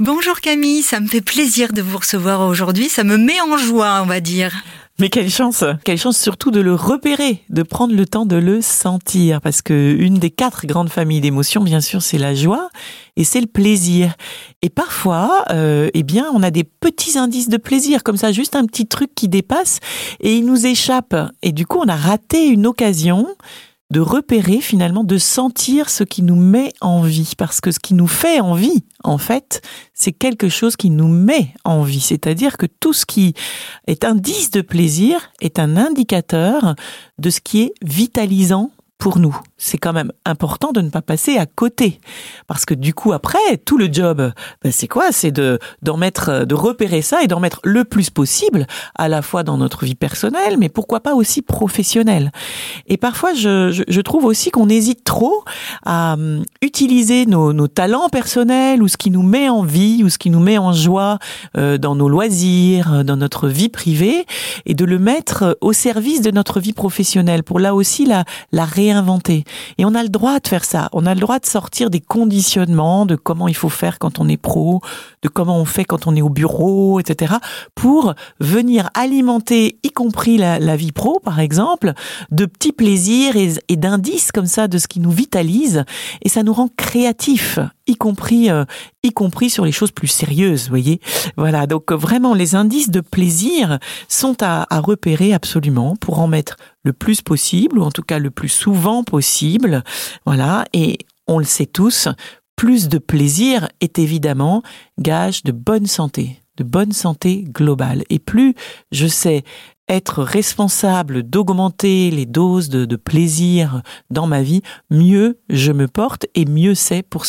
Bonjour Camille, ça me fait plaisir de vous recevoir aujourd'hui, ça me met en joie, on va dire. Mais quelle chance, quelle chance surtout de le repérer, de prendre le temps de le sentir, parce que une des quatre grandes familles d'émotions, bien sûr, c'est la joie et c'est le plaisir. Et parfois, euh, eh bien, on a des petits indices de plaisir, comme ça, juste un petit truc qui dépasse et il nous échappe. Et du coup, on a raté une occasion de repérer finalement, de sentir ce qui nous met en vie. Parce que ce qui nous fait envie, en fait, c'est quelque chose qui nous met en vie. C'est-à-dire que tout ce qui est indice de plaisir est un indicateur de ce qui est vitalisant pour nous. C'est quand même important de ne pas passer à côté. Parce que du coup, après, tout le job, ben c'est quoi? C'est de, d'en mettre, de repérer ça et d'en mettre le plus possible, à la fois dans notre vie personnelle, mais pourquoi pas aussi professionnelle. Et parfois, je, je, je trouve aussi qu'on hésite trop à um, utiliser nos, nos, talents personnels ou ce qui nous met en vie ou ce qui nous met en joie euh, dans nos loisirs, dans notre vie privée, et de le mettre au service de notre vie professionnelle pour là aussi la, la réinventer. Et on a le droit de faire ça. On a le droit de sortir des conditionnements de comment il faut faire quand on est pro, de comment on fait quand on est au bureau, etc. pour venir alimenter, y compris la, vie pro, par exemple, de petits plaisirs et, d'indices comme ça de ce qui nous vitalise. Et ça nous rend créatifs y compris, euh, y compris sur les choses plus sérieuses, voyez. Voilà, donc vraiment les indices de plaisir sont à repérer absolument pour en mettre plus possible, ou en tout cas le plus souvent possible. Voilà, et on le sait tous, plus de plaisir est évidemment gage de bonne santé, de bonne santé globale. Et plus je sais être responsable d'augmenter les doses de, de, plaisir dans ma vie, mieux je me porte et mieux c'est pour